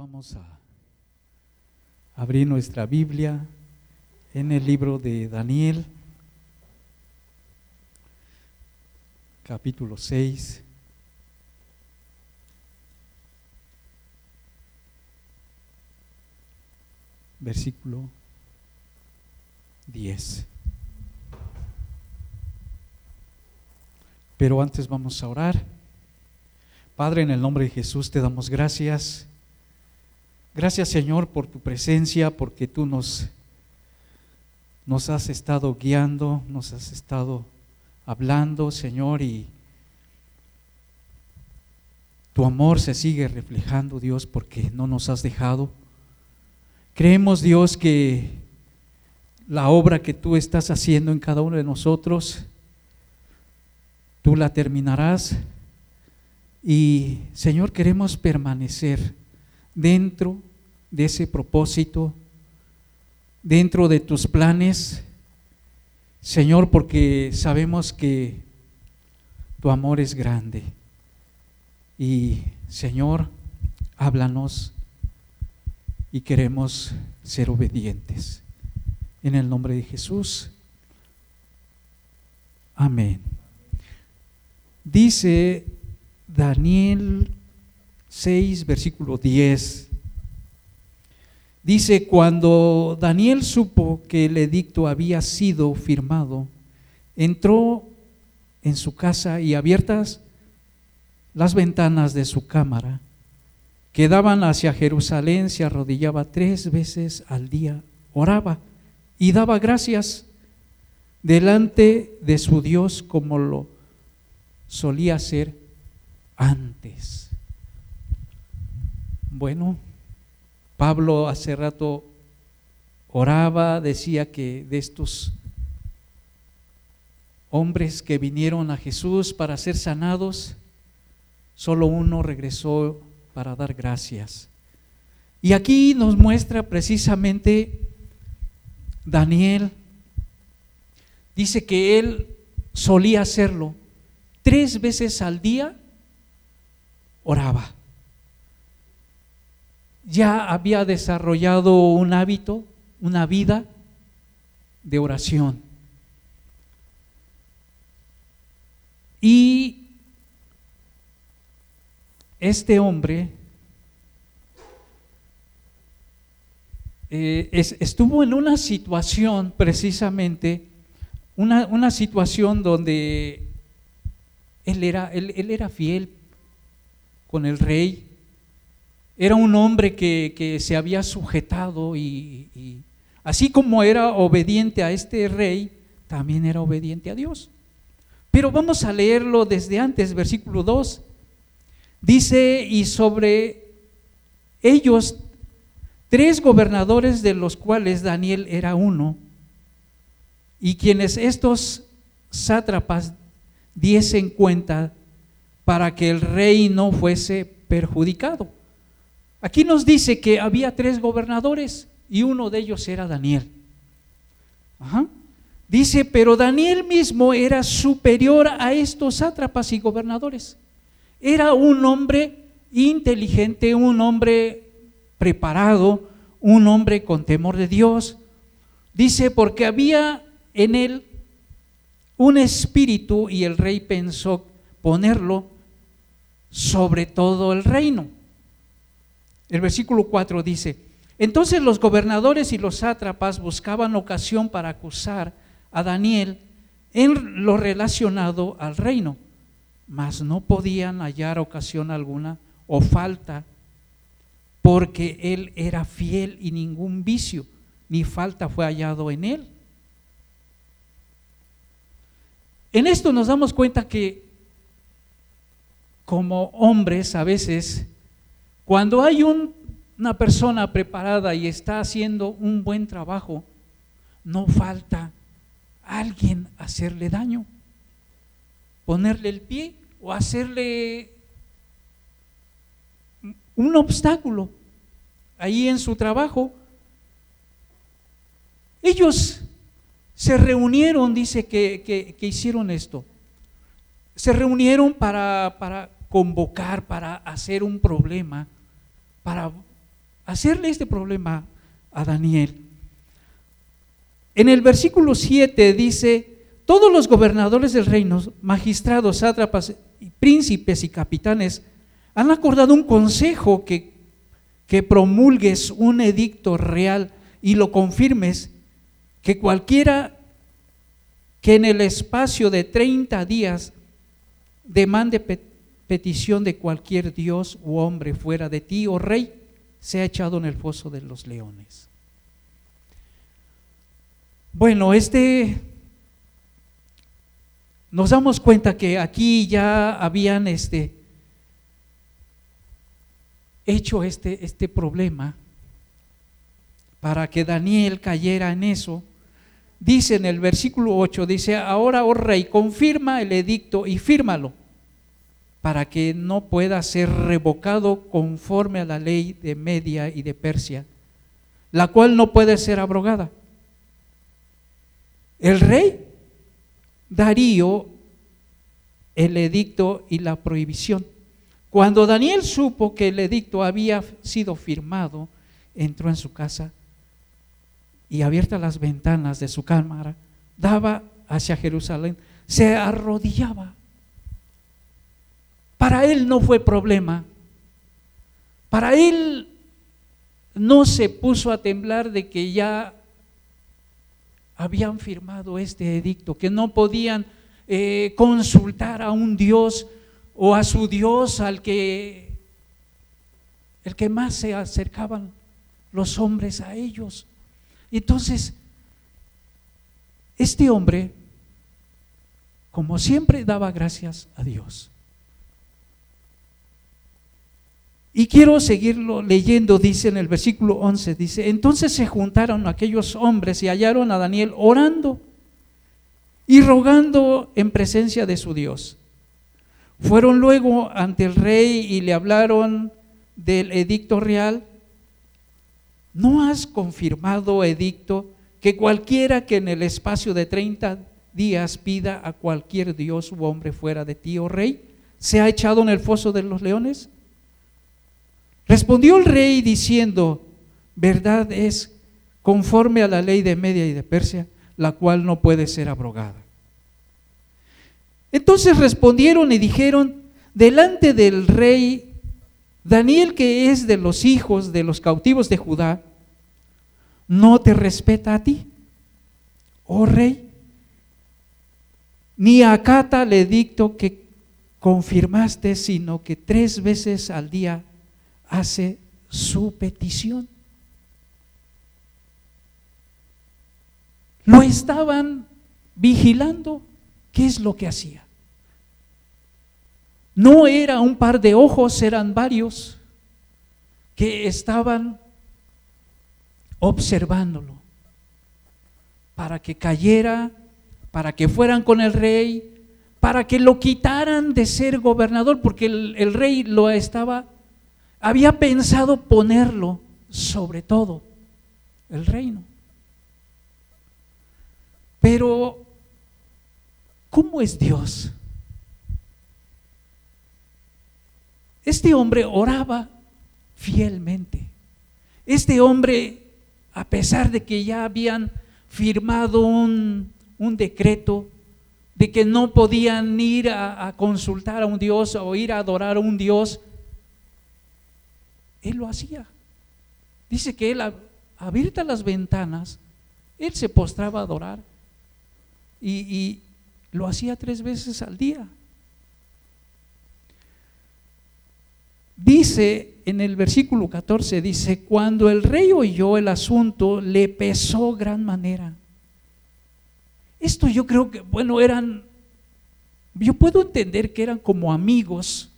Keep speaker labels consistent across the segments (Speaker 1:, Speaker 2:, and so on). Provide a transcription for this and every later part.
Speaker 1: Vamos a abrir nuestra Biblia en el libro de Daniel, capítulo 6. Versículo 10. Pero antes vamos a orar. Padre, en el nombre de Jesús te damos gracias Gracias Señor por tu presencia, porque tú nos, nos has estado guiando, nos has estado hablando, Señor, y tu amor se sigue reflejando, Dios, porque no nos has dejado. Creemos, Dios, que la obra que tú estás haciendo en cada uno de nosotros, tú la terminarás. Y, Señor, queremos permanecer dentro de ese propósito, dentro de tus planes, Señor, porque sabemos que tu amor es grande. Y Señor, háblanos y queremos ser obedientes. En el nombre de Jesús. Amén. Dice Daniel 6, versículo 10. Dice, cuando Daniel supo que el edicto había sido firmado, entró en su casa y abiertas las ventanas de su cámara, que daban hacia Jerusalén, se arrodillaba tres veces al día, oraba y daba gracias delante de su Dios como lo solía hacer antes. Bueno, Pablo hace rato oraba, decía que de estos hombres que vinieron a Jesús para ser sanados, solo uno regresó para dar gracias. Y aquí nos muestra precisamente Daniel, dice que él solía hacerlo, tres veces al día oraba ya había desarrollado un hábito, una vida de oración. Y este hombre eh, estuvo en una situación precisamente, una, situación donde él era, él era fiel con el rey, era un hombre que, se había sujetado y, así como era obediente a este rey, también era obediente a Dios. Pero vamos a leerlo desde antes, versículo 2. Dice, y sobre ellos tres gobernadores de los cuales Daniel era uno, y quienes estos sátrapas diesen cuenta para que el rey no fuese perjudicado. Aquí nos dice que había tres gobernadores y uno de ellos era Daniel. Dice, pero Daniel mismo era superior a estos sátrapas y gobernadores. Era un hombre inteligente, un hombre preparado, un hombre con temor de Dios. Dice, porque había en él un espíritu y el rey pensó ponerlo sobre todo el reino. El versículo 4 dice, entonces los gobernadores y los sátrapas buscaban ocasión para acusar a Daniel en lo relacionado al reino, mas no podían hallar ocasión alguna o falta, porque él era fiel y ningún vicio ni falta fue hallado en él. En esto nos damos cuenta que como hombres a veces cuando hay una persona preparada y está haciendo un buen trabajo, no falta alguien hacerle daño, ponerle el pie o hacerle un obstáculo ahí en su trabajo. Ellos se reunieron, dice que, hicieron esto. Se reunieron para, para convocar, para hacer un problema para hacerle este problema a Daniel. En el versículo 7 dice, todos los gobernadores del reino, magistrados, sátrapas, príncipes y capitanes han acordado un consejo que, que promulgues un edicto real y lo confirmes, que cualquiera que en el espacio de 30 días demande petición de cualquier dios u hombre fuera de ti, oh rey, sea echado en el foso de los leones. Bueno, este nos damos cuenta que aquí ya habían este hecho este, este problema para que Daniel cayera en eso. Dice en el versículo 8, dice, ahora, oh rey, confirma el edicto y fírmalo para que no pueda ser revocado conforme a la ley de Media y de Persia, la cual no puede ser abrogada. El rey Darío el edicto y la prohibición. Cuando Daniel supo que el edicto había sido firmado, entró en su casa y abiertas las ventanas de su cámara, daba hacia Jerusalén, se arrodillaba. Para él no fue problema. Para él no se puso a temblar de que ya habían firmado este edicto, que no podían eh, consultar a un Dios o a su Dios al que el que más se acercaban los hombres a ellos. Entonces, este hombre, como siempre, daba gracias a Dios. Y quiero seguirlo leyendo, dice en el versículo 11, dice, entonces se juntaron aquellos hombres y hallaron a Daniel orando y rogando en presencia de su Dios. Fueron luego ante el rey y le hablaron del edicto real. ¿No has confirmado, edicto, que cualquiera que en el espacio de 30 días pida a cualquier dios u hombre fuera de ti, oh rey, sea echado en el foso de los leones? Respondió el rey diciendo, verdad es conforme a la ley de Media y de Persia, la cual no puede ser abrogada. Entonces respondieron y dijeron, delante del rey Daniel, que es de los hijos de los cautivos de Judá, no te respeta a ti, oh rey, ni acata le dicto que confirmaste, sino que tres veces al día hace su petición. Lo estaban vigilando. ¿Qué es lo que hacía? No era un par de ojos, eran varios que estaban observándolo para que cayera, para que fueran con el rey, para que lo quitaran de ser gobernador, porque el, el rey lo estaba había pensado ponerlo sobre todo el reino. Pero, ¿cómo es Dios? Este hombre oraba fielmente. Este hombre, a pesar de que ya habían firmado un, decreto de que no podían ir a, a, consultar a un Dios o ir a adorar a un Dios, él lo hacía. Dice que él, abiertas las ventanas, él se postraba a adorar y, y lo hacía tres veces al día. Dice en el versículo 14, dice, cuando el rey oyó el asunto, le pesó gran manera. Esto yo creo que, bueno, eran, yo puedo entender que eran como amigos,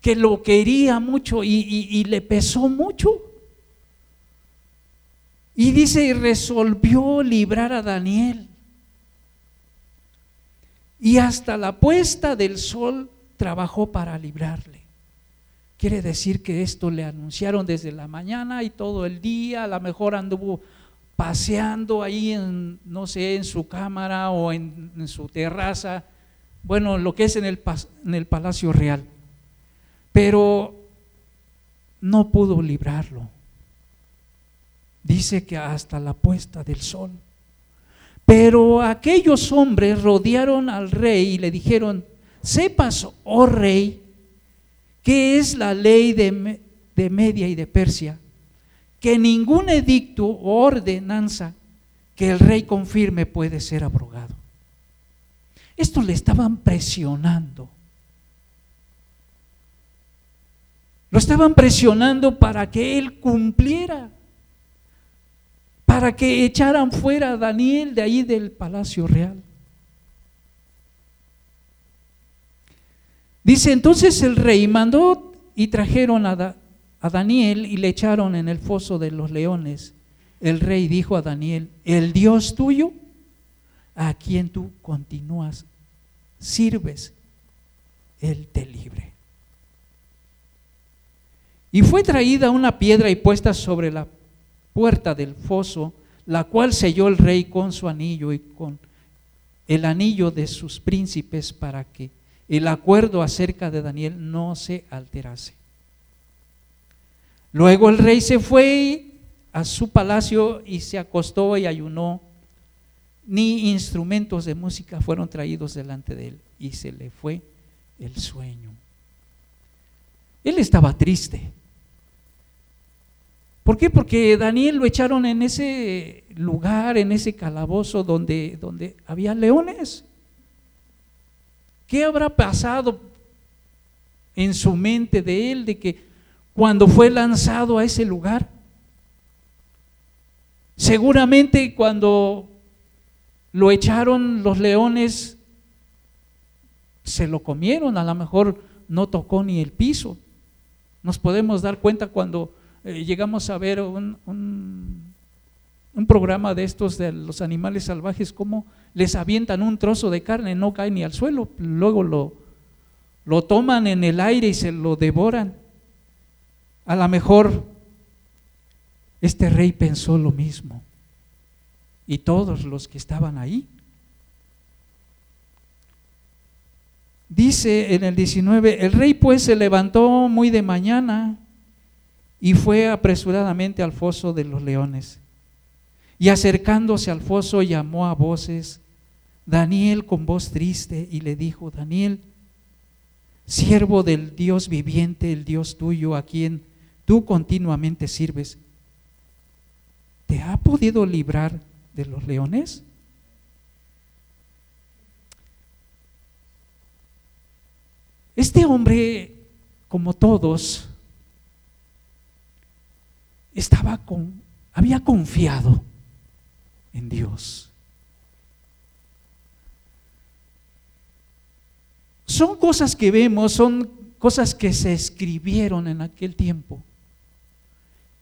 Speaker 1: que lo quería mucho y, le pesó mucho. Y dice, y resolvió librar a Daniel. Y hasta la puesta del sol trabajó para librarle. Quiere decir que esto le anunciaron desde la mañana y todo el día, a lo mejor anduvo paseando ahí en, no sé, en su cámara o en, su terraza, bueno, lo que es en el, en el Palacio Real pero no pudo librarlo. Dice que hasta la puesta del sol. Pero aquellos hombres rodearon al rey y le dijeron, sepas, oh rey, que es la ley de, de Media y de Persia, que ningún edicto o ordenanza que el rey confirme puede ser abrogado. Esto le estaban presionando. Lo estaban presionando para que él cumpliera, para que echaran fuera a Daniel de ahí del palacio real. Dice, entonces el rey mandó y trajeron a, a Daniel y le echaron en el foso de los leones. El rey dijo a Daniel, el Dios tuyo, a quien tú continúas, sirves, él te libre. Y fue traída una piedra y puesta sobre la puerta del foso, la cual selló el rey con su anillo y con el anillo de sus príncipes para que el acuerdo acerca de Daniel no se alterase. Luego el rey se fue a su palacio y se acostó y ayunó. Ni instrumentos de música fueron traídos delante de él y se le fue el sueño. Él estaba triste. ¿Por qué? Porque Daniel lo echaron en ese lugar, en ese calabozo donde, donde había leones. ¿Qué habrá pasado en su mente de él de que cuando fue lanzado a ese lugar? Seguramente cuando lo echaron los leones, se lo comieron, a lo mejor no tocó ni el piso. Nos podemos dar cuenta cuando eh, llegamos a ver un, un, programa de estos de los animales salvajes, cómo les avientan un trozo de carne, no cae ni al suelo, luego lo, lo toman en el aire y se lo devoran. A lo mejor este rey pensó lo mismo y todos los que estaban ahí. Dice en el 19, el rey pues se levantó muy de mañana y fue apresuradamente al foso de los leones. Y acercándose al foso llamó a voces Daniel con voz triste y le dijo, Daniel, siervo del Dios viviente, el Dios tuyo, a quien tú continuamente sirves, ¿te ha podido librar de los leones? Este hombre, como todos, estaba con, había confiado en Dios. Son cosas que vemos, son cosas que se escribieron en aquel tiempo,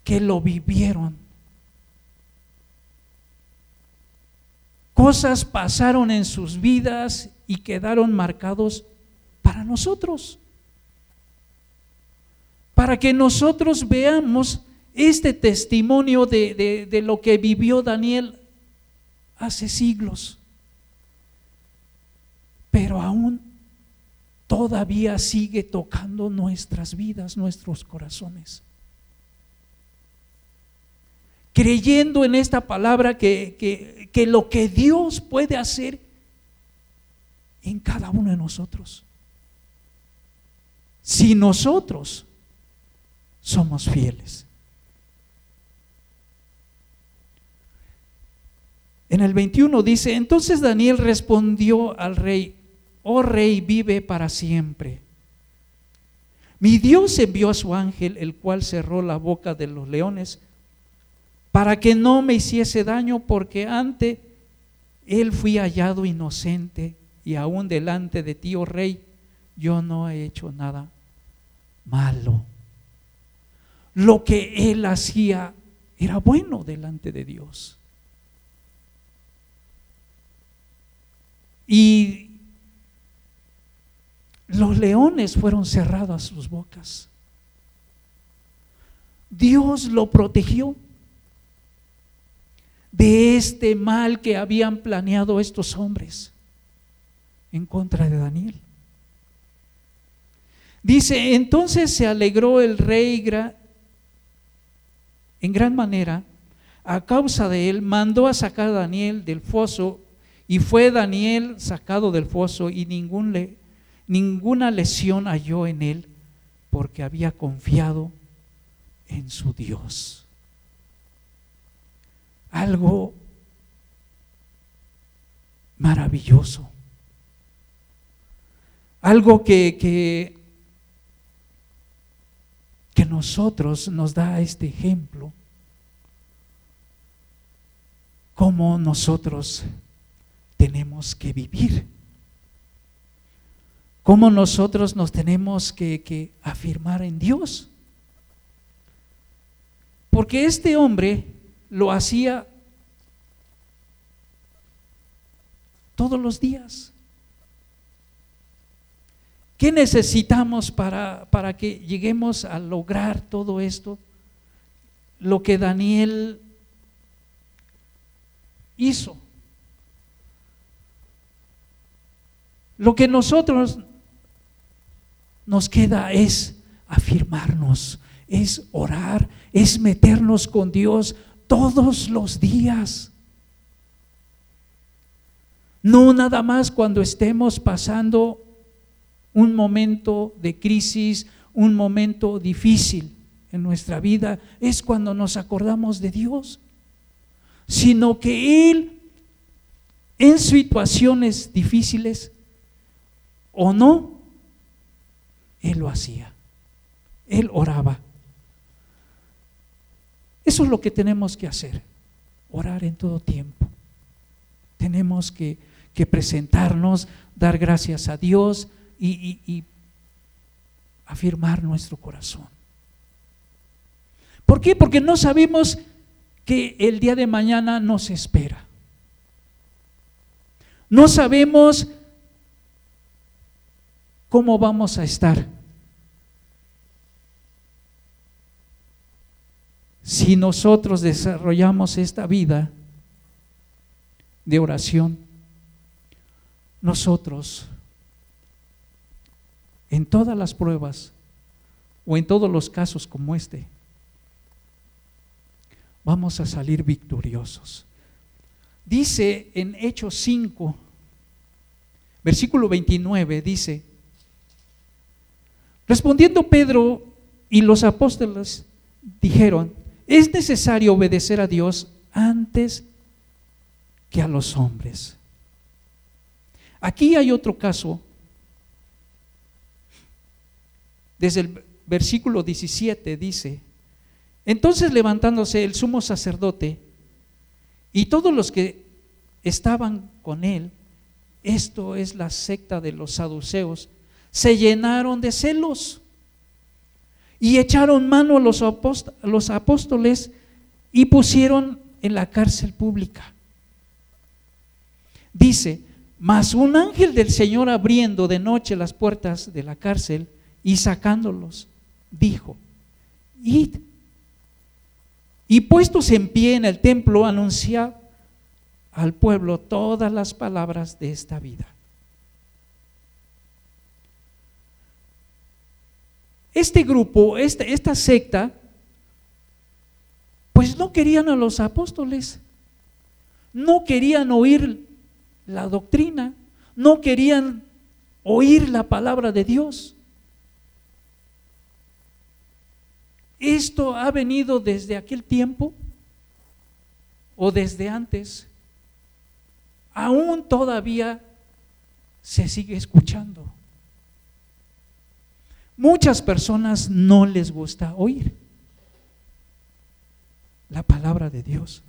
Speaker 1: que lo vivieron. Cosas pasaron en sus vidas y quedaron marcados para nosotros. Para que nosotros veamos este testimonio de, lo que vivió Daniel hace siglos. Pero aún todavía sigue tocando nuestras vidas, nuestros corazones. Creyendo en esta palabra que, que lo que Dios puede hacer en cada uno de nosotros. Si nosotros somos fieles. En el 21 dice, entonces Daniel respondió al rey, oh rey, vive para siempre. Mi Dios envió a su ángel, el cual cerró la boca de los leones, para que no me hiciese daño, porque ante él fui hallado inocente, y aún delante de ti, oh rey, yo no he hecho nada malo. Lo que él hacía era bueno delante de Dios. Y los leones fueron cerrados a sus bocas. Dios lo protegió de este mal que habían planeado estos hombres en contra de Daniel. Dice, entonces se alegró el rey en gran manera, a causa de él, mandó a sacar a Daniel del foso y fue Daniel sacado del foso y ningún le, ninguna lesión halló en él porque había confiado en su Dios. Algo maravilloso. Algo que, que, que nosotros nos da este ejemplo. Cómo nosotros tenemos que vivir. Cómo nosotros nos tenemos que, que afirmar en Dios. Porque este hombre lo hacía todos los días. ¿Qué necesitamos para, para que lleguemos a lograr todo esto? Lo que Daniel hizo. Lo que nosotros nos queda es afirmarnos, es orar, es meternos con Dios todos los días. No nada más cuando estemos pasando un momento de crisis, un momento difícil en nuestra vida, es cuando nos acordamos de Dios, sino que Él en situaciones difíciles o no, Él lo hacía, Él oraba. Eso es lo que tenemos que hacer, orar en todo tiempo. Tenemos que, presentarnos, dar gracias a Dios, y, afirmar nuestro corazón. ¿Por qué? Porque no sabemos que el día de mañana nos espera. No sabemos cómo vamos a estar. Si nosotros desarrollamos esta vida de oración, nosotros en todas las pruebas o en todos los casos como este, vamos a salir victoriosos. Dice en Hechos 5, versículo 29, dice, respondiendo Pedro y los apóstoles dijeron, es necesario obedecer a Dios antes que a los hombres. Aquí hay otro caso desde el versículo 17 dice, entonces levantándose el sumo sacerdote y todos los que estaban con él, esto es la secta de los saduceos, se llenaron de celos y echaron mano a los, los apóstoles y pusieron en la cárcel pública. Dice, mas un ángel del Señor abriendo de noche las puertas de la cárcel, y sacándolos, dijo, id. Y puestos en pie en el templo, anunciad al pueblo todas las palabras de esta vida. Este grupo, esta, esta secta, pues no querían a los apóstoles, no querían oír la doctrina, no querían oír la palabra de Dios. ¿Esto ha venido desde aquel tiempo o desde antes? Aún todavía se sigue escuchando. Muchas personas no les gusta oír la palabra de Dios.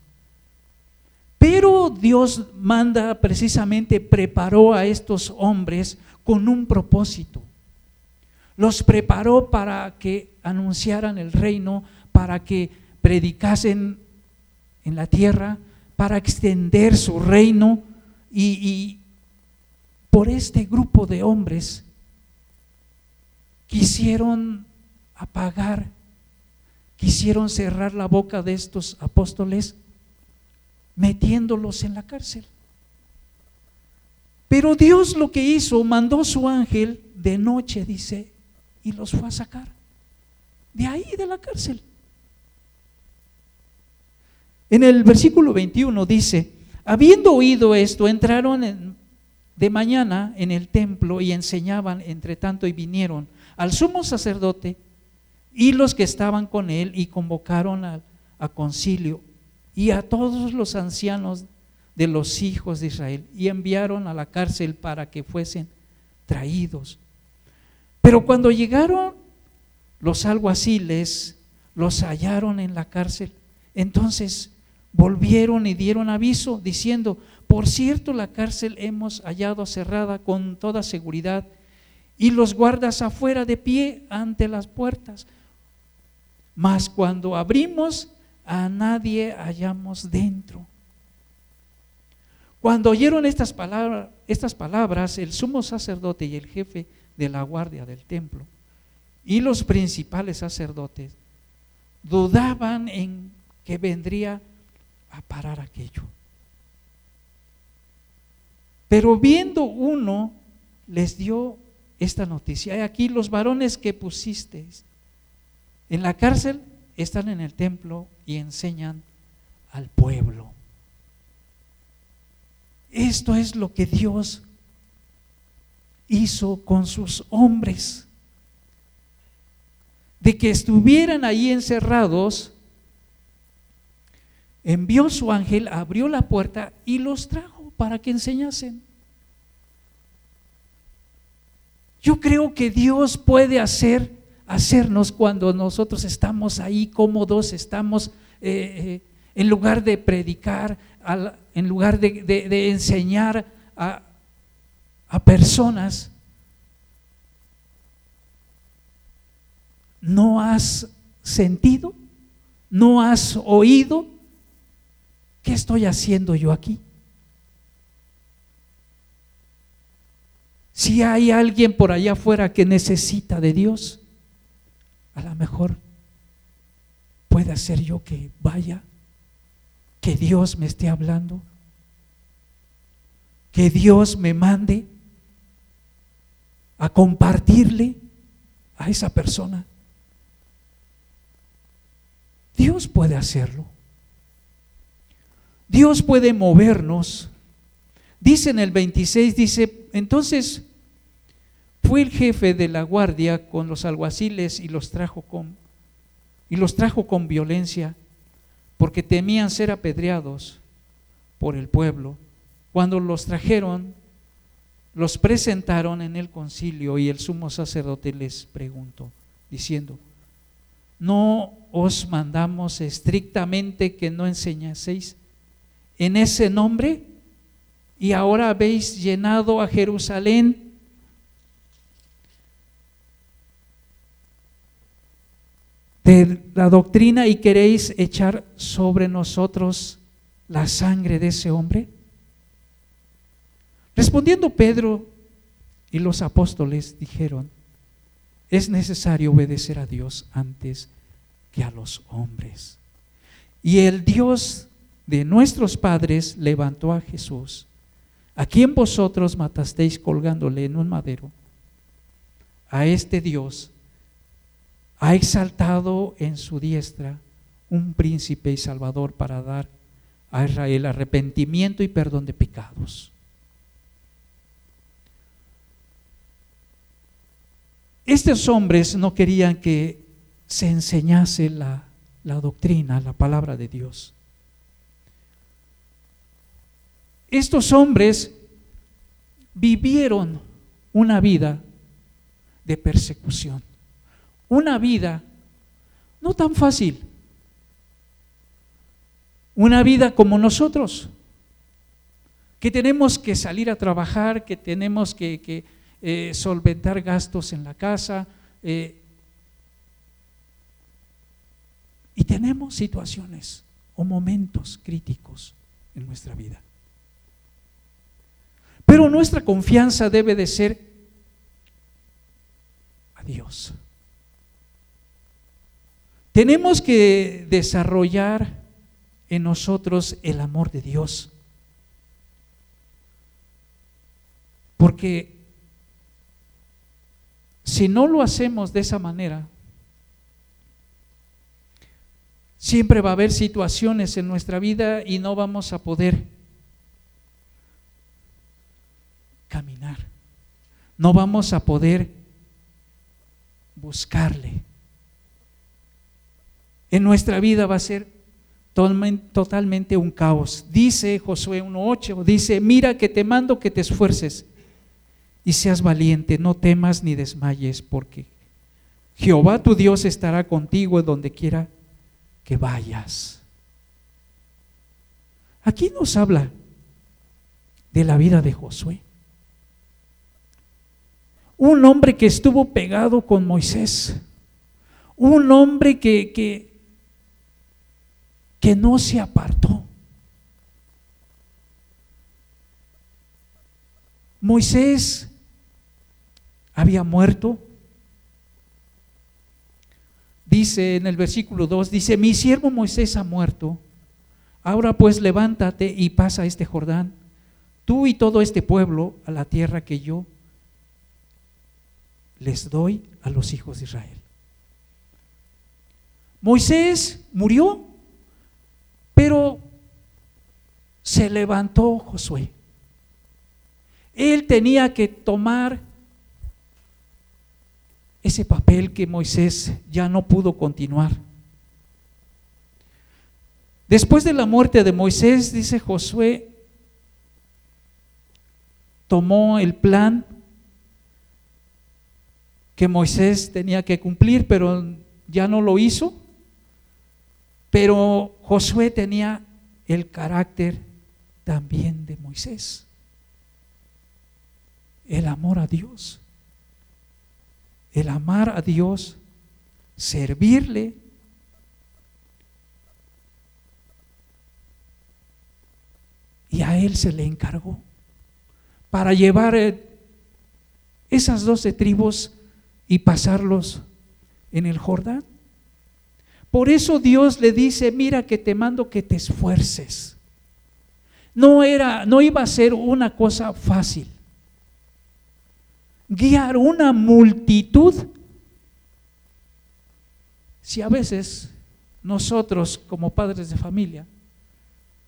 Speaker 1: Pero Dios manda precisamente, preparó a estos hombres con un propósito los preparó para que anunciaran el reino, para que predicasen en la tierra, para extender su reino y, por este grupo de hombres quisieron apagar, quisieron cerrar la boca de estos apóstoles metiéndolos en la cárcel. Pero Dios lo que hizo, mandó su ángel de noche, dice, y los fue a sacar de ahí, de la cárcel. En el versículo 21 dice, habiendo oído esto, entraron de mañana en el templo y enseñaban entre tanto y vinieron al sumo sacerdote y los que estaban con él y convocaron a, concilio y a todos los ancianos de los hijos de Israel y enviaron a la cárcel para que fuesen traídos. Pero cuando llegaron los alguaciles, los hallaron en la cárcel. Entonces volvieron y dieron aviso diciendo, por cierto, la cárcel hemos hallado cerrada con toda seguridad y los guardas afuera de pie ante las puertas. Mas cuando abrimos, a nadie hallamos dentro. Cuando oyeron estas palabras, estas palabras, el sumo sacerdote y el jefe de la guardia del templo y los principales sacerdotes dudaban en que vendría a parar aquello. Pero viendo uno, les dio esta noticia. Aquí los varones que pusisteis en la cárcel están en el templo y enseñan al pueblo. Esto es lo que Dios hizo con sus hombres. De que estuvieran ahí encerrados, envió su ángel, abrió la puerta y los trajo para que enseñasen. Yo creo que Dios puede hacer, hacernos cuando nosotros estamos ahí cómodos, estamos eh, eh, en lugar de predicar, en lugar de, enseñar a, a personas, ¿no has sentido? ¿No has oído? ¿Qué estoy haciendo yo aquí? Si hay alguien por allá afuera que necesita de Dios, a lo mejor puede ser yo que vaya que Dios me esté hablando, que Dios me mande a compartirle a esa persona. Dios puede hacerlo. Dios puede movernos. Dice en el 26, dice, entonces fue el jefe de la guardia con los alguaciles y los trajo con y los trajo con violencia porque temían ser apedreados por el pueblo. Cuando los trajeron, los presentaron en el concilio y el sumo sacerdote les preguntó, diciendo, ¿no os mandamos estrictamente que no enseñaseis en ese nombre? Y ahora habéis llenado a Jerusalén de la doctrina y queréis echar sobre nosotros la sangre de ese hombre? Respondiendo Pedro y los apóstoles dijeron, es necesario obedecer a Dios antes que a los hombres. Y el Dios de nuestros padres levantó a Jesús, a quien vosotros matasteis colgándole en un madero. A este Dios ha exaltado en su diestra un príncipe y salvador para dar a Israel arrepentimiento y perdón de pecados. Estos hombres no querían que se enseñase la, la doctrina, la palabra de Dios. Estos hombres vivieron una vida de persecución una vida no tan fácil, una vida como nosotros, que tenemos que salir a trabajar, que tenemos que, eh, solventar gastos en la casa, eh, y tenemos situaciones o momentos críticos en nuestra vida. Pero nuestra confianza debe de ser a Dios. Tenemos que desarrollar en nosotros el amor de Dios. Porque si no lo hacemos de esa manera, Siempre va a haber situaciones en nuestra vida y no vamos a poder caminar. No vamos a poder buscarle. En nuestra vida va a ser totalmente un caos. Dice Josué 1.8, dice, mira que te mando que te esfuerces y seas valiente, no temas ni desmayes, porque Jehová tu Dios estará contigo donde quiera que vayas. Aquí nos habla de la vida de Josué. Un hombre que estuvo pegado con Moisés. Un hombre que, que, que no se apartó. Moisés había muerto. Dice en el versículo 2, dice, mi siervo Moisés ha muerto. Ahora pues levántate y pasa este Jordán, tú y todo este pueblo, a la tierra que yo les doy a los hijos de Israel. Moisés murió, pero se levantó Josué. Él tenía que tomar ese papel que Moisés ya no pudo continuar. Después de la muerte de Moisés, dice Josué, tomó el plan que Moisés tenía que cumplir, pero ya no lo hizo. Pero Josué tenía el carácter también de Moisés. El amor a Dios. El amar a Dios, servirle. Y a él se le encargó para llevar eh, esas doce tribus y pasarlos en el Jordán. Por eso Dios le dice, mira que te mando que te esfuerces. No era no iba a ser una cosa fácil. Guiar una multitud si a veces nosotros como padres de familia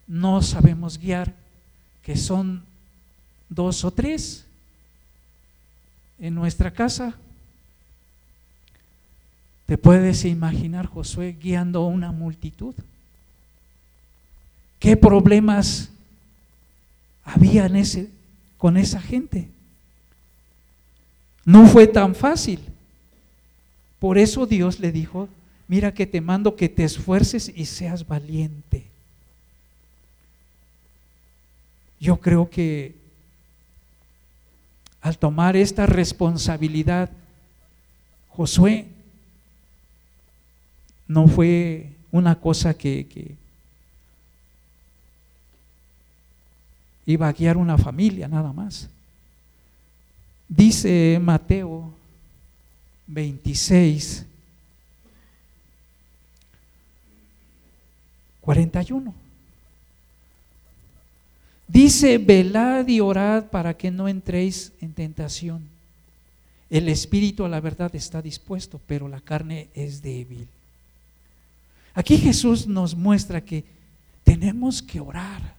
Speaker 1: no sabemos guiar, que son dos o tres en nuestra casa, ¿Te puedes imaginar Josué guiando a una multitud? ¿Qué problemas había con esa gente? No fue tan fácil. Por eso Dios le dijo, mira que te mando que te esfuerces y seas valiente. Yo creo que al tomar esta responsabilidad, Josué no fue una cosa que, iba a guiar una familia nada más. Dice Mateo 26, 41. Dice, velad y orad para que no entréis en tentación. El espíritu a la verdad está dispuesto, pero la carne es débil. Aquí Jesús nos muestra que tenemos que orar,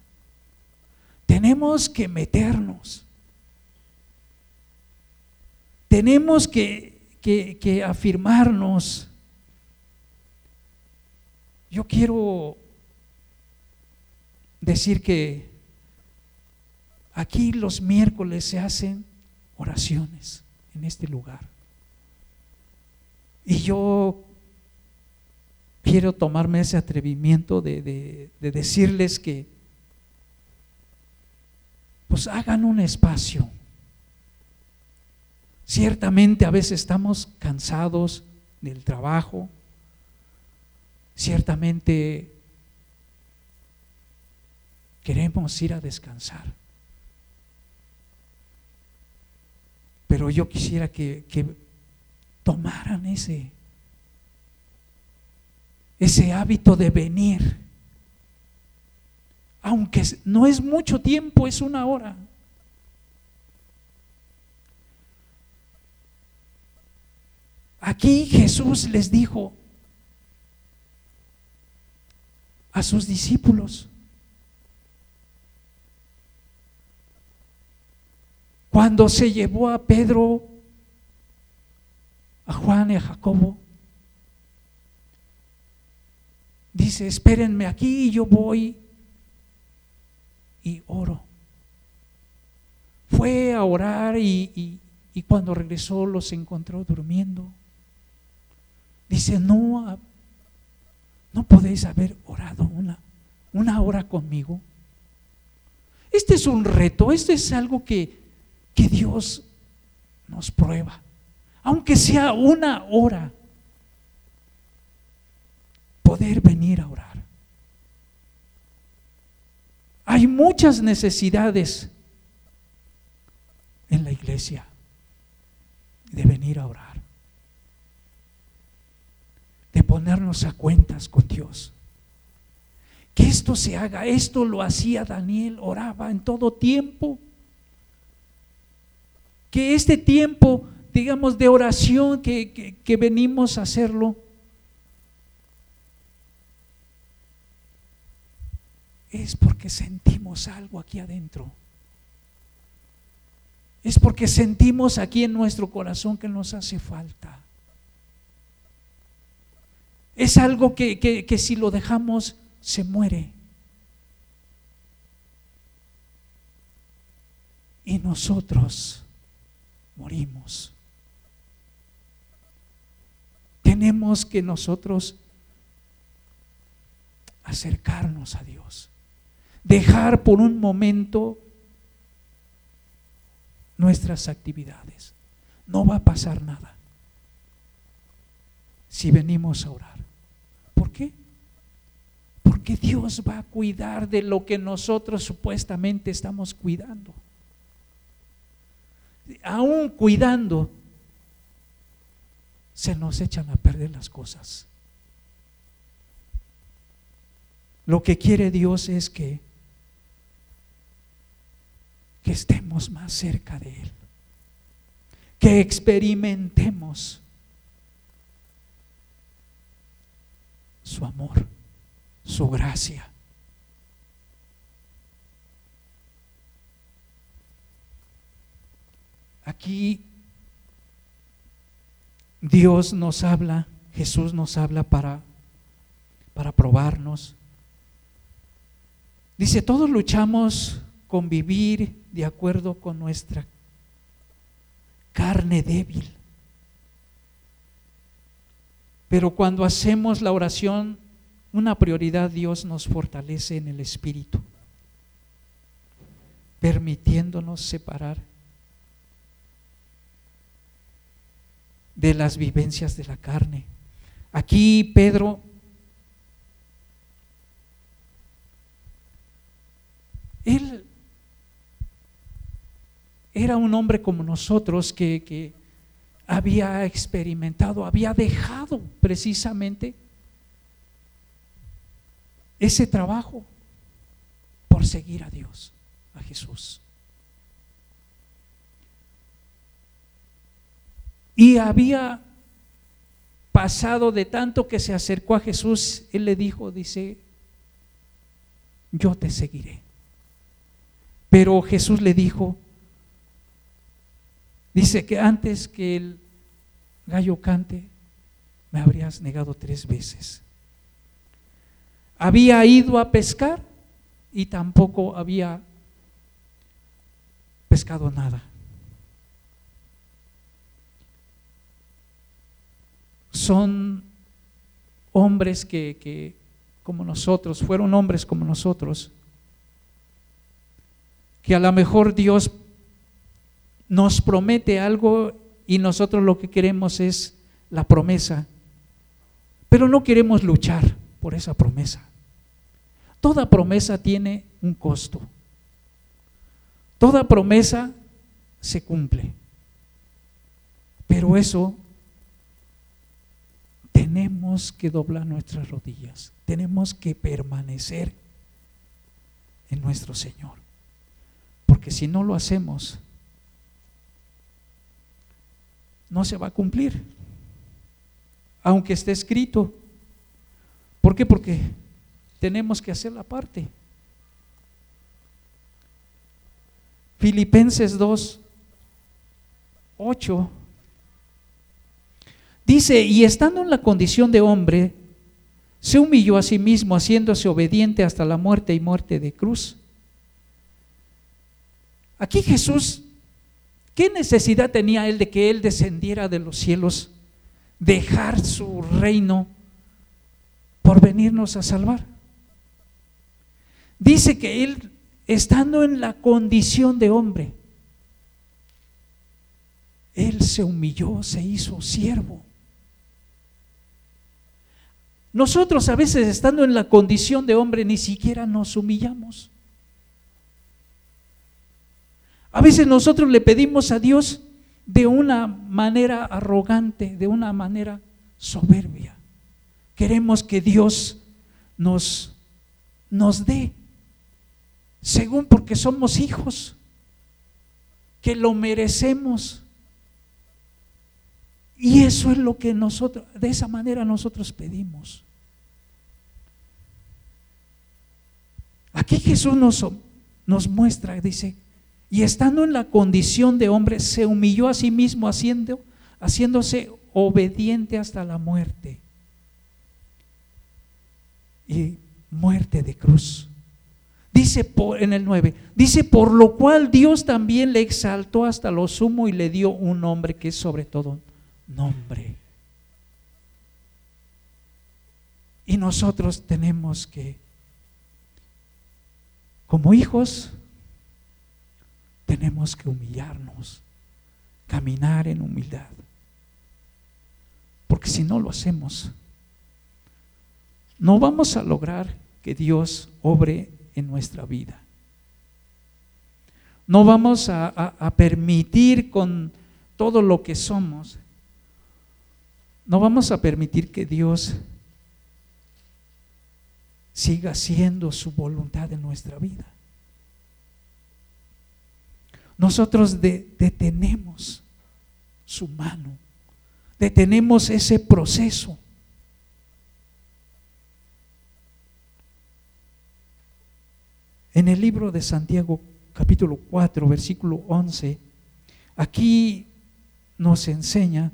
Speaker 1: tenemos que meternos, tenemos que, afirmarnos. Yo quiero decir que aquí los miércoles se hacen oraciones en este lugar. Y yo quiero tomarme ese atrevimiento de, decirles que pues hagan un espacio. Ciertamente a veces estamos cansados del trabajo, ciertamente queremos ir a descansar. Pero yo quisiera que, que tomaran ese, ese hábito de venir. Aunque no es mucho tiempo, es una hora. Aquí Jesús les dijo, a sus discípulos. Cuando se llevó a Pedro, a Juan y a Jacobo, dice, espérenme aquí y yo voy y oro. Fue a orar y, cuando regresó los encontró durmiendo. Dice, no, no podéis haber orado una, una hora conmigo. Este es un reto, este es algo que que Dios nos prueba, aunque sea una hora, poder venir a orar. Hay muchas necesidades en la iglesia de venir a orar, de ponernos a cuentas con Dios. Que esto se haga, esto lo hacía Daniel, oraba en todo tiempo que este tiempo, digamos, de oración que, venimos a hacerlo, es porque sentimos algo aquí adentro. Es porque sentimos aquí en nuestro corazón que nos hace falta. Es algo que, que, si lo dejamos se muere. Y nosotros morimos. Tenemos que nosotros acercarnos a Dios, dejar por un momento nuestras actividades. No va a pasar nada si venimos a orar. ¿Por qué? Porque Dios va a cuidar de lo que nosotros supuestamente estamos cuidando aún cuidando, se nos echan a perder las cosas. Lo que quiere Dios es que, que estemos más cerca de Él, que experimentemos su amor, su gracia. Aquí Dios nos habla, Jesús nos habla para, para probarnos. Dice, todos luchamos con vivir de acuerdo con nuestra carne débil. Pero cuando hacemos la oración, una prioridad Dios nos fortalece en el Espíritu, permitiéndonos separar de las vivencias de la carne. Aquí Pedro él era un hombre como nosotros que, que había experimentado, había dejado precisamente ese trabajo por seguir a Dios, a Jesús. Y había pasado de tanto que se acercó a Jesús, él le dijo, dice, yo te seguiré. Pero Jesús le dijo, dice que antes que el gallo cante, me habrías negado tres veces. Había ido a pescar y tampoco había pescado nada. son hombres que, como nosotros, fueron hombres como nosotros, que a lo mejor Dios nos promete algo y nosotros lo que queremos es la promesa, pero no queremos luchar por esa promesa. Toda promesa tiene un costo. Toda promesa se cumple. Pero eso tenemos que doblar nuestras rodillas, tenemos que permanecer en nuestro Señor. Porque si no lo hacemos, no se va a cumplir. Aunque esté escrito. ¿Por qué? Porque tenemos que hacer la parte. Filipenses 2, 8 dice, y estando en la condición de hombre, se humilló a sí mismo, haciéndose obediente hasta la muerte y muerte de cruz. Aquí Jesús, ¿qué necesidad tenía él de que él descendiera de los cielos, dejar su reino por venirnos a salvar? Dice que él, estando en la condición de hombre, él se humilló, se hizo siervo. Nosotros a veces estando en la condición de hombre ni siquiera nos humillamos. A veces nosotros le pedimos a Dios de una manera arrogante, de una manera soberbia. Queremos que Dios nos, nos dé, según porque somos hijos, que lo merecemos. Y eso es lo que nosotros, de esa manera nosotros pedimos. Aquí Jesús nos, nos muestra, dice, y estando en la condición de hombre, se humilló a sí mismo haciendo, haciéndose obediente hasta la muerte. Y muerte de cruz. Dice por, en el 9, dice, por lo cual Dios también le exaltó hasta lo sumo y le dio un nombre que es sobre todo nombre. Y nosotros tenemos que, como hijos, tenemos que humillarnos, caminar en humildad. Porque si no lo hacemos, no vamos a lograr que Dios obre en nuestra vida. No vamos a, permitir con todo lo que somos no vamos a permitir que Dios siga haciendo su voluntad en nuestra vida. Nosotros detenemos su mano, detenemos ese proceso. En el libro de Santiago capítulo 4, versículo 11, aquí nos enseña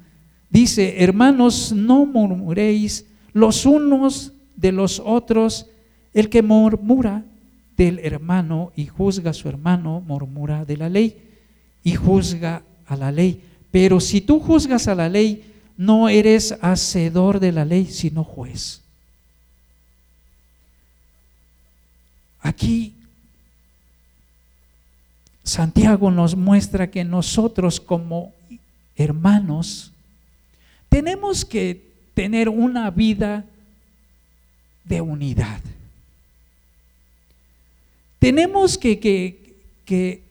Speaker 1: Dice, hermanos, no murmuréis los unos de los otros. El que murmura del hermano y juzga a su hermano, murmura de la ley y juzga a la ley. Pero si tú juzgas a la ley, no eres hacedor de la ley, sino juez. Aquí Santiago nos muestra que nosotros como hermanos tenemos que tener una vida de unidad. Tenemos que,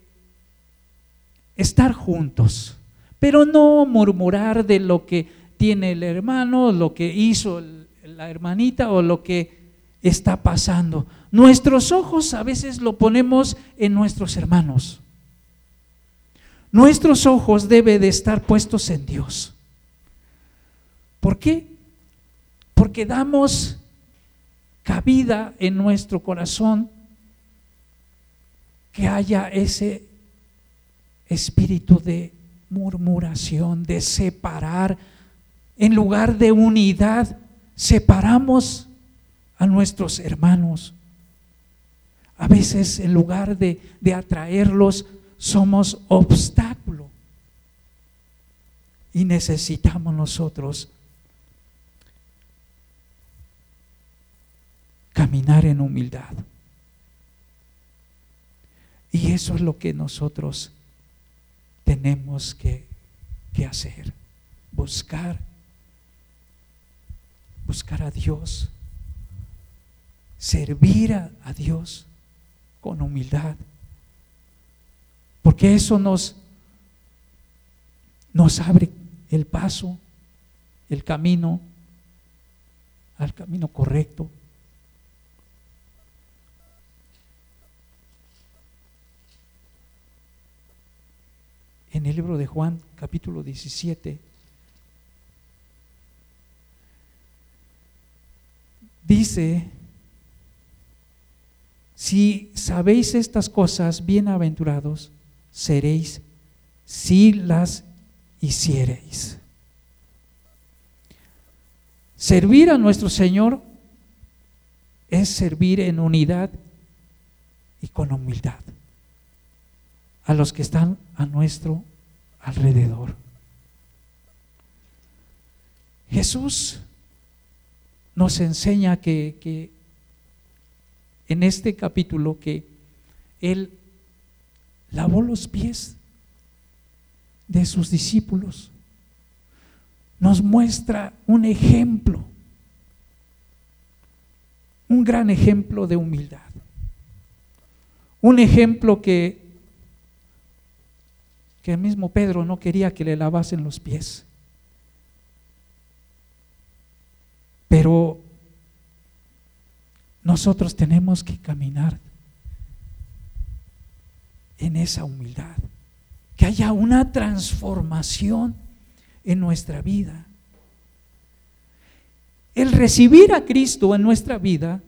Speaker 1: estar juntos, pero no murmurar de lo que tiene el hermano, lo que hizo la hermanita o lo que está pasando. Nuestros ojos a veces lo ponemos en nuestros hermanos. Nuestros ojos deben de estar puestos en Dios. ¿Por qué? Porque damos cabida en nuestro corazón que haya ese espíritu de murmuración, de separar. En lugar de unidad, separamos a nuestros hermanos. A veces en lugar de, atraerlos, somos obstáculo. Y necesitamos nosotros caminar en humildad. Y eso es lo que nosotros tenemos que, hacer. Buscar, buscar a Dios, servir a, a Dios con humildad. Porque eso nos, nos abre el paso, el camino al camino correcto. En el libro de Juan capítulo 17. Dice si sabéis estas cosas, bienaventurados seréis si las hiciereis. Servir a nuestro Señor es servir en unidad y con humildad a los que están a nuestro alrededor. Jesús nos enseña que, en este capítulo que Él lavó los pies de sus discípulos. Nos muestra un ejemplo, un gran ejemplo de humildad. Un ejemplo que, que el mismo Pedro no quería que le lavasen los pies. Pero nosotros tenemos que caminar en esa humildad, que haya una transformación en nuestra vida. El recibir a Cristo en nuestra vida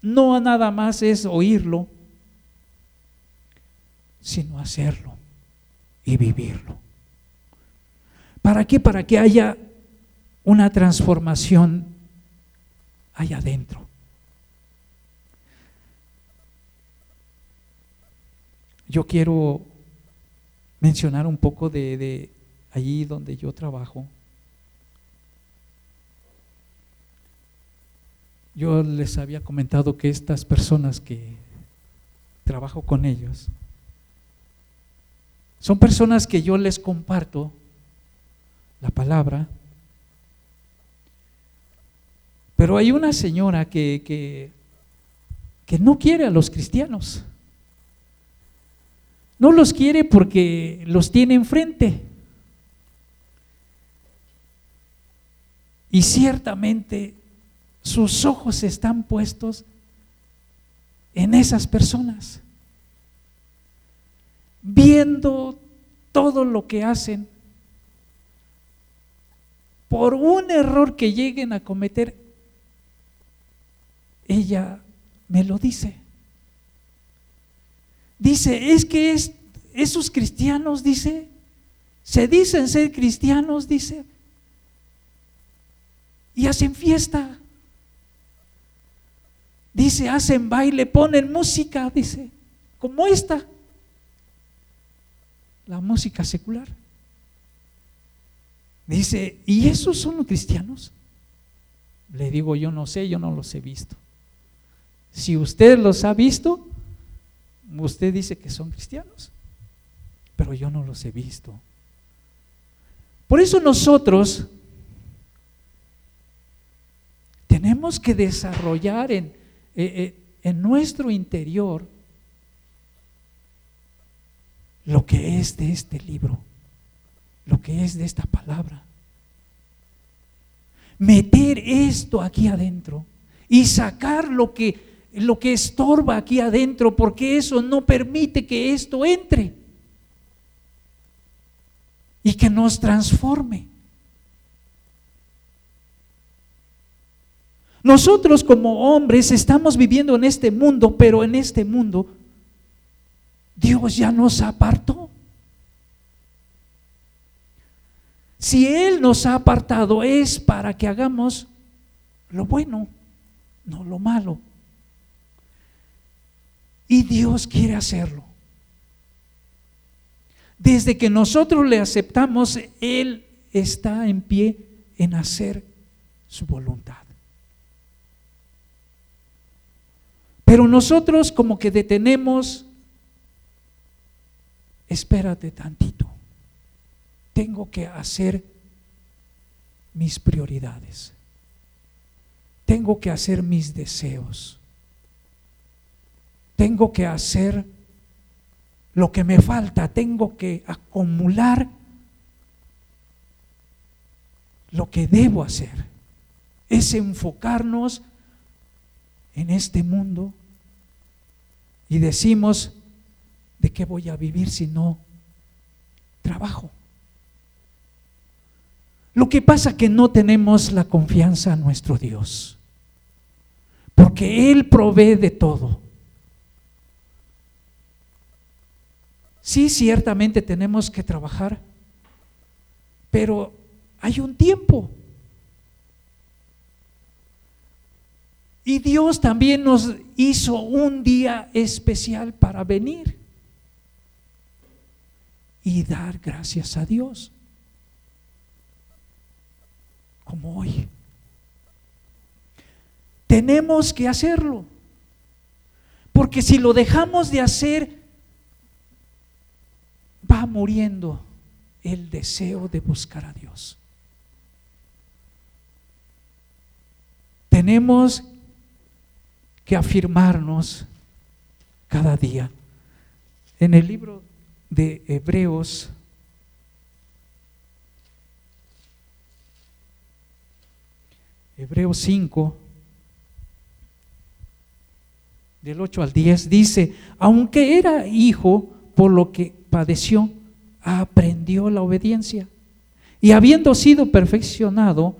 Speaker 1: no nada más es oírlo, sino hacerlo y vivirlo. ¿Para qué? Para que haya una transformación allá adentro. Yo quiero mencionar un poco de, de allí donde yo trabajo. Yo les había comentado que estas personas que trabajo con ellos son personas que yo les comparto la palabra pero hay una señora que, que, no quiere a los cristianos. No los quiere porque los tiene enfrente. Y ciertamente sus ojos están puestos en esas personas, viendo todo lo que hacen. Por un error que lleguen a cometer, ella me lo dice. Dice, es que es, esos cristianos, dice, se dicen ser cristianos, dice, y hacen fiesta. Dice, hacen baile, ponen música, dice, como esta, la música secular. Dice, ¿y esos son los cristianos? Le digo, yo no sé, yo no los he visto. Si usted los ha visto, usted dice que son cristianos, pero yo no los he visto. Por eso nosotros tenemos que desarrollar en, eh, eh, en nuestro interior lo que es de este libro, lo que es de esta palabra. Meter esto aquí adentro y sacar lo que lo que estorba aquí adentro, porque eso no permite que esto entre y que nos transforme. Nosotros como hombres estamos viviendo en este mundo, pero en este mundo Dios ya nos apartó. Si Él nos ha apartado es para que hagamos lo bueno, no lo malo. Y Dios quiere hacerlo. Desde que nosotros le aceptamos, Él está en pie en hacer su voluntad. Pero nosotros como que detenemos, espérate tantito, tengo que hacer mis prioridades, tengo que hacer mis deseos. Tengo que hacer lo que me falta, tengo que acumular lo que debo hacer. Es enfocarnos en este mundo y decimos, ¿de qué voy a vivir si no trabajo? Lo que pasa es que no tenemos la confianza en nuestro Dios. porque Él provee de todo. Sí, ciertamente tenemos que trabajar, pero hay un tiempo. Y Dios también nos hizo un día especial para venir y dar gracias a Dios, como hoy. Tenemos que hacerlo, porque si lo dejamos de hacer, va muriendo el deseo de buscar a Dios. Tenemos que afirmarnos cada día. En el libro de Hebreos, Hebreos 5, del 8 al 10, dice, aunque era hijo, por lo que padeció, aprendió la obediencia. Y habiendo sido perfeccionado,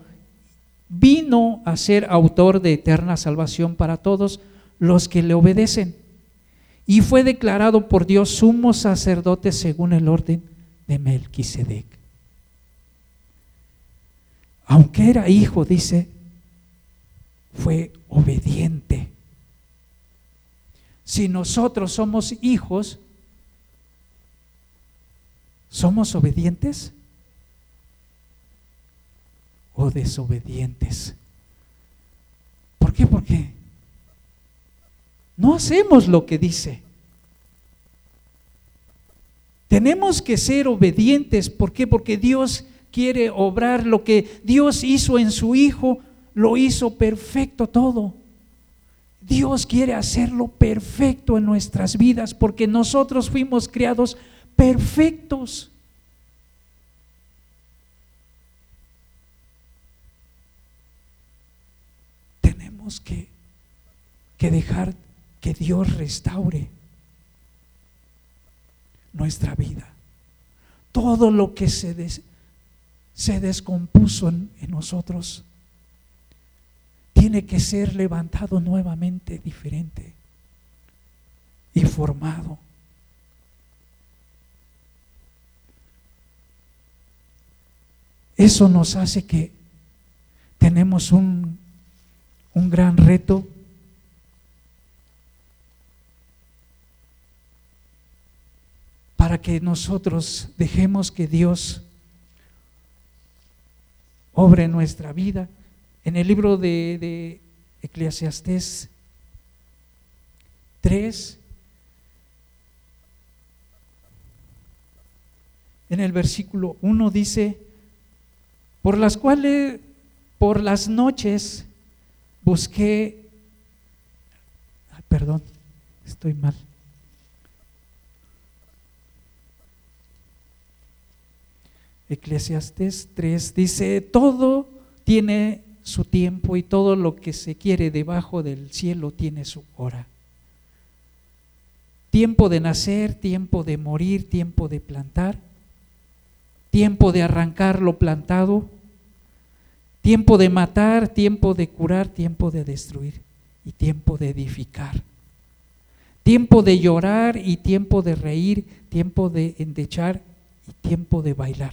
Speaker 1: vino a ser autor de eterna salvación para todos los que le obedecen. Y fue declarado por Dios sumo sacerdote según el orden de Melquisedec. Aunque era hijo, dice, fue obediente. Si nosotros somos hijos, ¿somos obedientes? o desobedientes. ¿Por qué? Porque no hacemos lo que dice. Tenemos que ser obedientes. ¿Por qué? Porque Dios quiere obrar lo que Dios hizo en su Hijo, lo hizo perfecto todo. Dios quiere hacerlo perfecto en nuestras vidas porque nosotros fuimos creados perfectos. que, que dejar que Dios restaure nuestra vida. Todo lo que se, se descompuso en, en nosotros tiene que ser levantado nuevamente diferente y formado. Eso nos hace que tenemos un un gran reto. Para que nosotros dejemos que Dios obre nuestra vida. En el libro de, de Eclesiastés 3, en el versículo 1 dice, por las cuales por las noches busqué, perdón, estoy mal. Eclesiastes 3 dice, todo tiene su tiempo y todo lo que se quiere debajo del cielo tiene su hora. Tiempo de nacer, tiempo de morir, tiempo de plantar, tiempo de arrancar lo plantado, Tiempo de matar, tiempo de curar, tiempo de destruir y tiempo de edificar. Tiempo de llorar y tiempo de reír, tiempo de endechar y tiempo de bailar.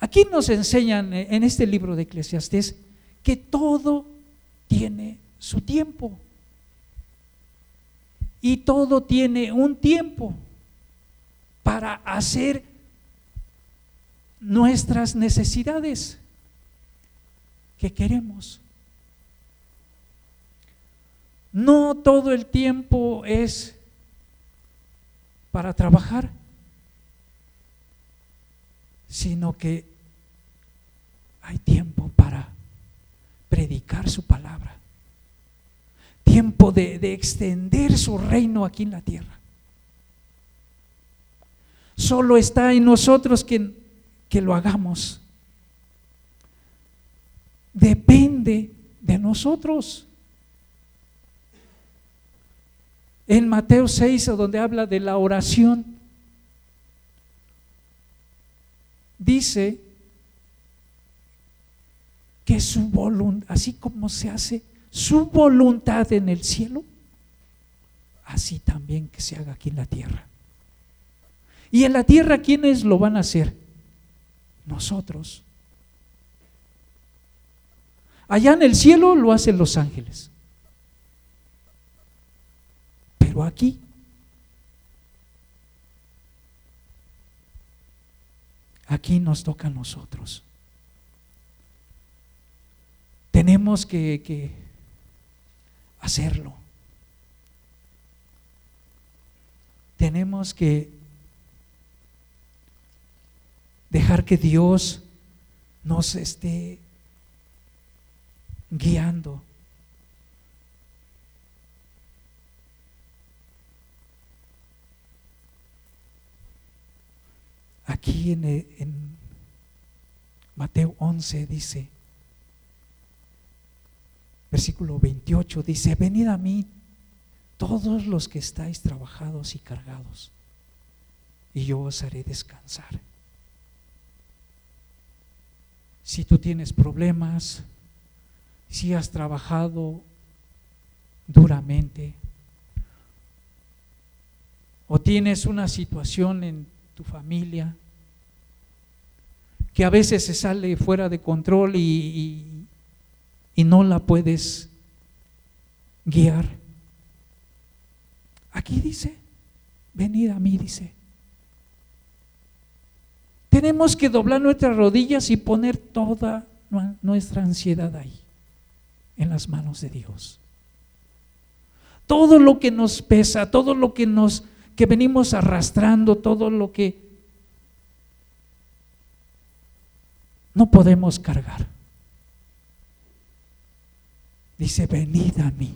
Speaker 1: Aquí nos enseñan eh, en este libro de Eclesiastés que todo tiene su tiempo. Y todo tiene un tiempo para hacer nuestras necesidades que queremos. No todo el tiempo es para trabajar, sino que hay tiempo para predicar su palabra. tiempo de, de extender su reino aquí en la tierra. Solo está en nosotros que, que lo hagamos. Depende de nosotros. En Mateo 6, donde habla de la oración, dice que su voluntad, así como se hace su voluntad en el cielo, así también que se haga aquí en la tierra. Y en la tierra, ¿quiénes lo van a hacer? Nosotros. Allá en el cielo lo hacen los ángeles. Pero aquí, aquí nos toca a nosotros. Tenemos que, que hacerlo. Tenemos que dejar que Dios nos esté guiando. Aquí en, en, Mateo 11 dice, versículo 28 dice, venid a mí todos los que estáis trabajados y cargados, y yo os haré descansar. Si tú tienes problemas, si has trabajado duramente, o tienes una situación en tu familia que a veces se sale fuera de control y, y no la puedes guiar. Aquí dice, venid a mí, dice. Tenemos que doblar nuestras rodillas y poner toda nuestra ansiedad ahí, en las manos de Dios. Todo lo que nos pesa, todo lo que nos que venimos arrastrando, todo lo que no podemos cargar. Dice, venid a mí,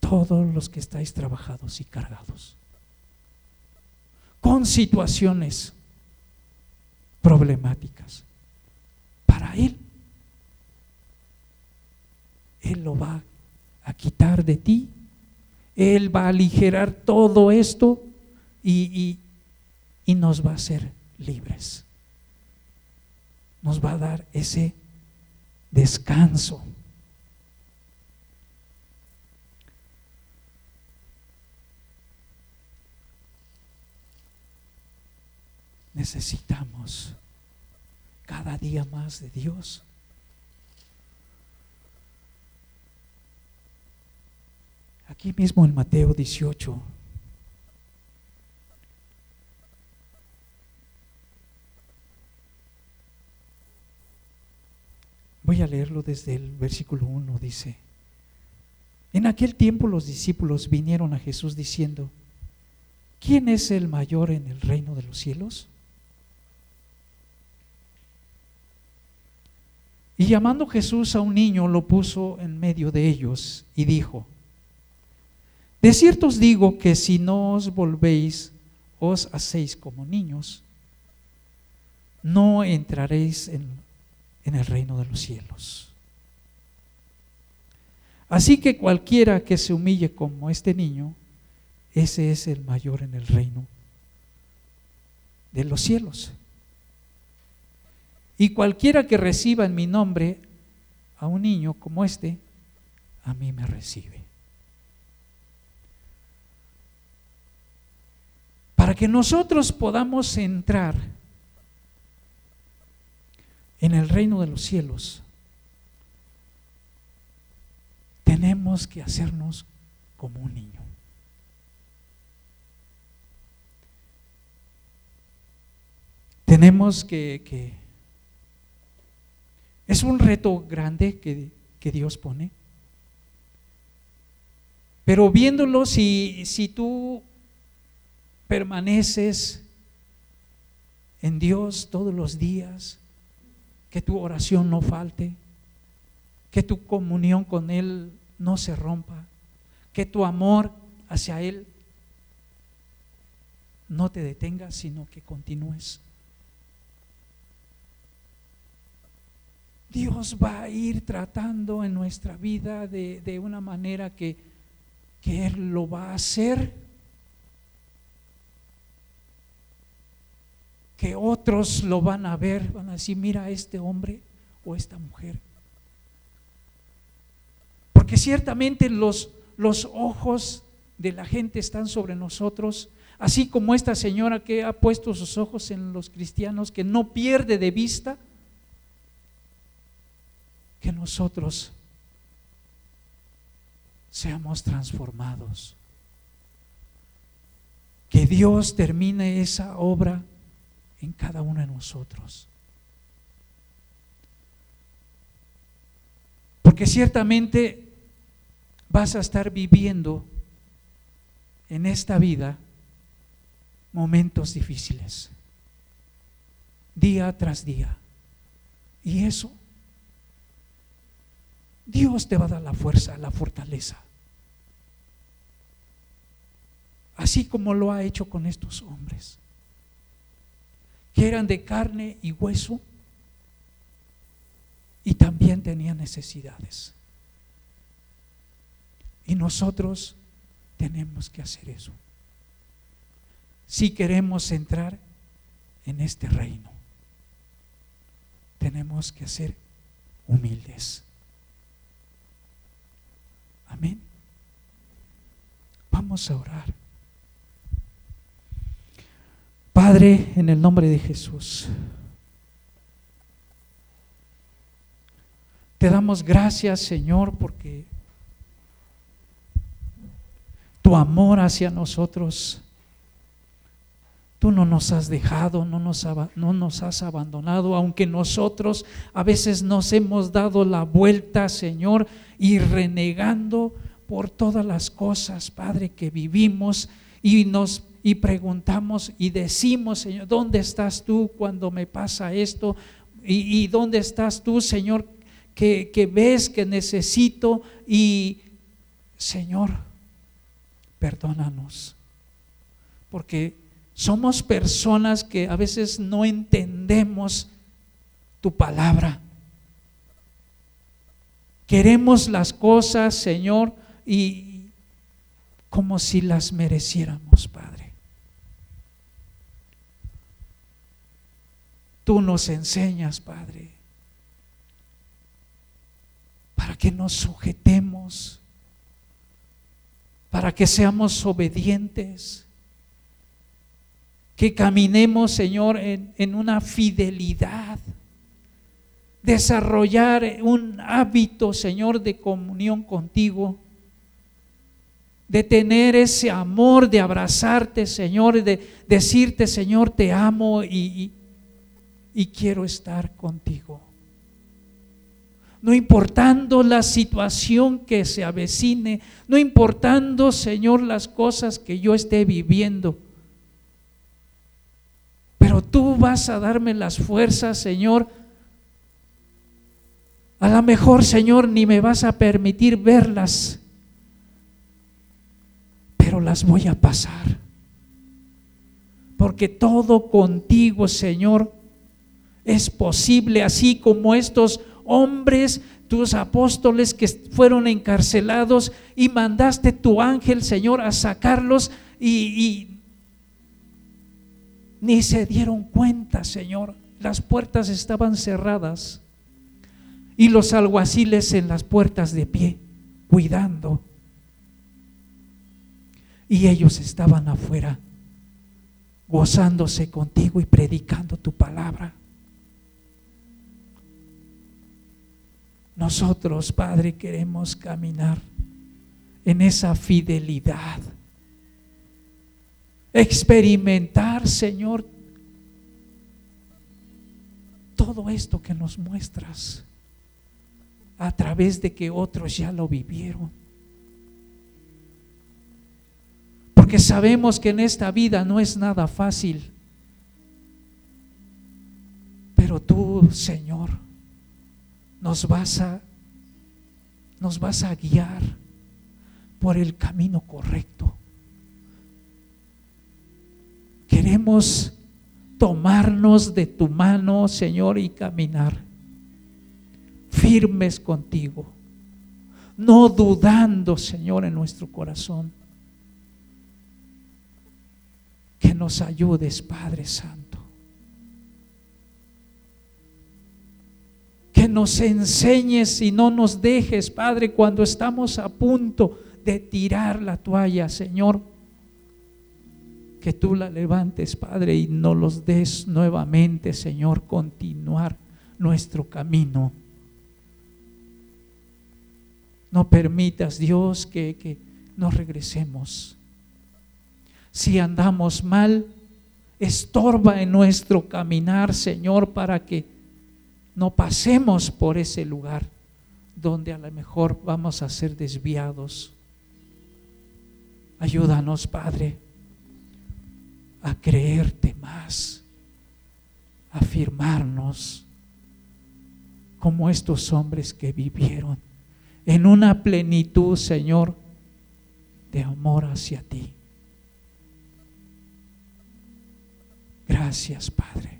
Speaker 1: todos los que estáis trabajados y cargados, con situaciones problemáticas. Para Él, Él lo va a quitar de ti, Él va a aligerar todo esto y, y nos va a hacer libres. Nos va a dar ese descanso. necesitamos cada día más de Dios. Aquí mismo en Mateo 18. Voy a leerlo desde el versículo 1, dice, en aquel tiempo los discípulos vinieron a Jesús diciendo, ¿quién es el mayor en el reino de los cielos? Y llamando Jesús a un niño, lo puso en medio de ellos y dijo, de cierto os digo que si no os volvéis, os hacéis como niños, no entraréis en, en el reino de los cielos. Así que cualquiera que se humille como este niño, ese es el mayor en el reino de los cielos. Y cualquiera que reciba en mi nombre a un niño como este, a mí me recibe. Para que nosotros podamos entrar en el reino de los cielos, tenemos que hacernos como un niño. Tenemos que, que es un reto grande que, Dios pone. Pero viéndolo, si, si tú permaneces en Dios todos los días, que tu oración no falte, que tu comunión con Él no se rompa, que tu amor hacia Él no te detenga, sino que continúes. Dios va a ir tratando en nuestra vida de, una manera que, que Él lo va a hacer. Que otros lo van a ver, van a decir, mira este hombre o esta mujer. Porque ciertamente los, los ojos de la gente están sobre nosotros, así como esta señora que ha puesto sus ojos en los cristianos, que no pierde de vista que nosotros seamos transformados. Que Dios termine esa obra en cada uno de nosotros. Porque ciertamente vas a estar viviendo en esta vida momentos difíciles, día tras día. Y eso, Dios te va a dar la fuerza, la fortaleza. Así como lo ha hecho con estos hombres, que eran de carne y hueso y también tenían necesidades. Y nosotros tenemos que hacer eso. Si queremos entrar en este reino, tenemos que ser humildes. Amén. Vamos a orar. Padre, en el nombre de Jesús, te damos gracias, Señor, porque tu amor hacia nosotros. Tú no nos has dejado, no nos, no nos, has abandonado, aunque nosotros a veces nos hemos dado la vuelta, Señor, y renegando por todas las cosas, Padre, que vivimos y nos y preguntamos y decimos, Señor, ¿dónde estás tú cuando me pasa esto? ¿Y, dónde estás tú, Señor, que, que ves que necesito? Y, Señor, perdónanos. Porque somos personas que a veces no entendemos tu palabra. Queremos las cosas, Señor, y como si las mereciéramos, Padre. Tú nos enseñas, Padre, para que nos sujetemos para que seamos obedientes, que caminemos, Señor, en, una fidelidad, desarrollar un hábito, Señor, de comunión contigo, de tener ese amor, de abrazarte, Señor, de decirte, Señor, te amo y quiero estar contigo no importando la situación que se avecine, no importando, Señor, las cosas que yo esté viviendo. Pero tú vas a darme las fuerzas, Señor. A lo mejor, Señor, ni me vas a permitir verlas, pero las voy a pasar. Porque todo contigo, Señor, es posible, así como estos hombres, tus apóstoles que fueron encarcelados y mandaste tu ángel, Señor, a sacarlos y, ni se dieron cuenta, Señor. Las puertas estaban cerradas y los alguaciles en las puertas de pie, cuidando. Y ellos estaban afuera, gozándose contigo y predicando tu palabra. Nosotros, Padre, queremos caminar en esa fidelidad. Experimentar, Señor, todo esto que nos muestras a través de que otros ya lo vivieron. Porque sabemos que en esta vida no es nada fácil. Pero tú, Señor, nos vas a nos vas a guiar por el camino correcto. Queremos tomarnos de tu mano, Señor, y caminar firmes contigo, no dudando, Señor, en nuestro corazón. Que nos ayudes, Padre Santo. Que nos enseñes y no nos dejes, Padre, cuando estamos a punto de tirar la toalla, Señor. Que tú la levantes, Padre, y nos los des nuevamente, Señor, continuar nuestro camino. No permitas, Dios, que, que nos regresemos. Si andamos mal, estorba en nuestro caminar, Señor, para que no pasemos por ese lugar donde a lo mejor vamos a ser desviados. Ayúdanos, Padre, a creerte más, a afirmarnos como estos hombres que vivieron en una plenitud, Señor, de amor hacia ti. Gracias, Padre,